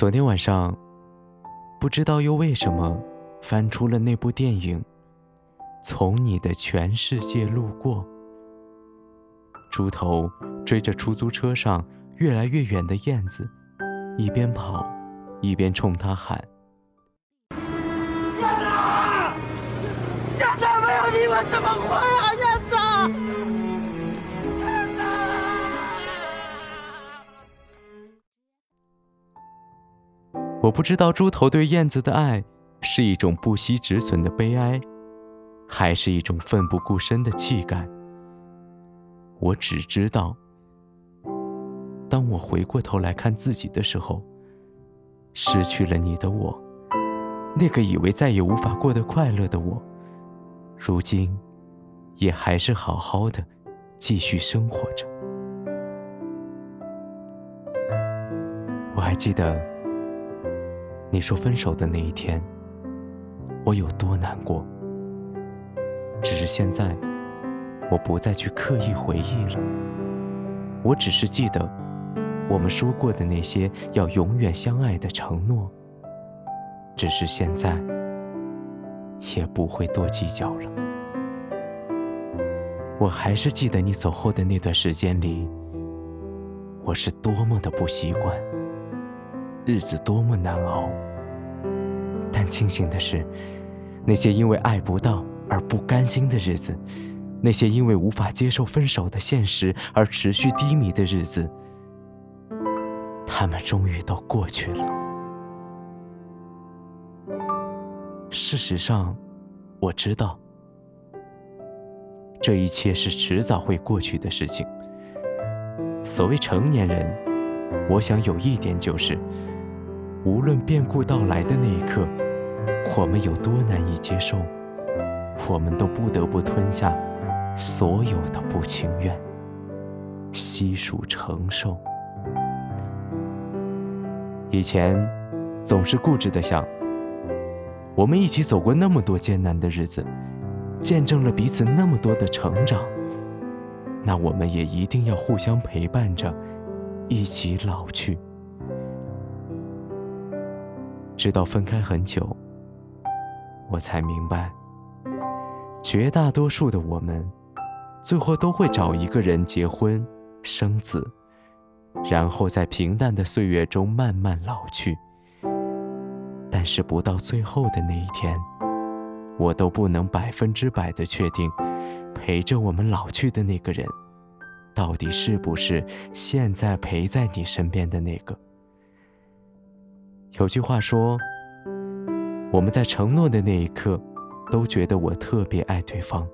昨天晚上，不知道又为什么翻出了那部电影《从你的全世界路过》。猪头追着出租车上越来越远的燕子，一边跑，一边冲他喊：“燕子，燕子没有你我怎么活呀，燕子！”我不知道猪头对燕子的爱是一种不惜止损的悲哀，还是一种奋不顾身的气概。我只知道，当我回过头来看自己的时候，失去了你的我，那个以为再也无法过得快乐的我，如今也还是好好的继续生活着。我还记得。你说分手的那一天，我有多难过？只是现在，我不再去刻意回忆了。我只是记得，我们说过的那些要永远相爱的承诺。只是现在，也不会多计较了。我还是记得你走后的那段时间里，我是多么的不习惯。日子多么难熬，但庆幸的是，那些因为爱不到而不甘心的日子，那些因为无法接受分手的现实而持续低迷的日子，他们终于都过去了。事实上，我知道，这一切是迟早会过去的事情。所谓成年人，我想有一点就是。无论变故到来的那一刻，我们有多难以接受，我们都不得不吞下所有的不情愿，悉数承受。以前总是固执的想，我们一起走过那么多艰难的日子，见证了彼此那么多的成长，那我们也一定要互相陪伴着，一起老去。直到分开很久，我才明白，绝大多数的我们，最后都会找一个人结婚、生子，然后在平淡的岁月中慢慢老去。但是不到最后的那一天，我都不能百分之百的确定，陪着我们老去的那个人，到底是不是现在陪在你身边的那个。有句话说：“我们在承诺的那一刻，都觉得我特别爱对方；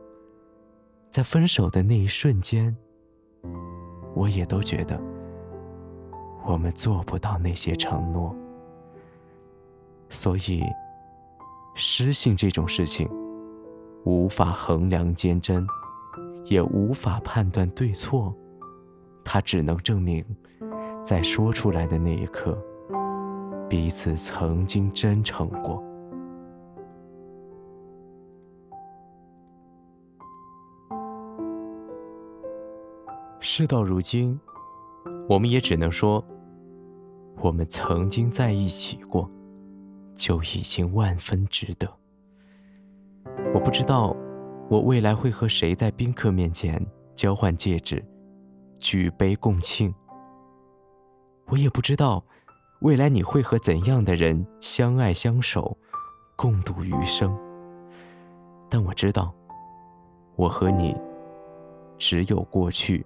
在分手的那一瞬间，我也都觉得我们做不到那些承诺。所以，失信这种事情，无法衡量坚贞，也无法判断对错，它只能证明，在说出来的那一刻。”彼此曾经真诚过。事到如今，我们也只能说，我们曾经在一起过，就已经万分值得。我不知道，我未来会和谁在宾客面前交换戒指，举杯共庆。我也不知道。未来你会和怎样的人相爱相守，共度余生？但我知道，我和你只有过去，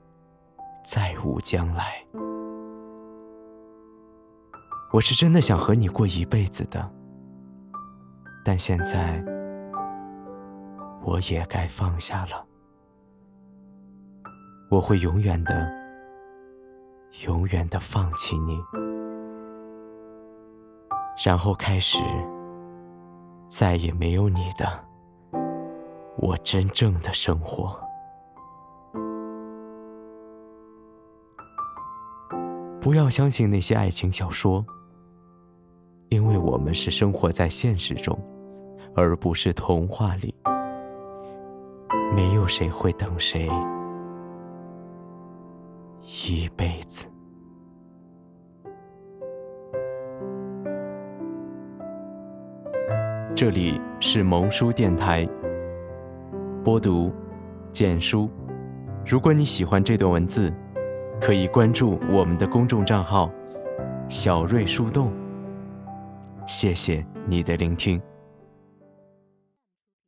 再无将来。我是真的想和你过一辈子的，但现在我也该放下了。我会永远的、永远的放弃你。然后开始，再也没有你的我真正的生活。不要相信那些爱情小说，因为我们是生活在现实中，而不是童话里。没有谁会等谁一辈子。这里是萌书电台，播读简书。如果你喜欢这段文字，可以关注我们的公众账号“小瑞树洞”。谢谢你的聆听。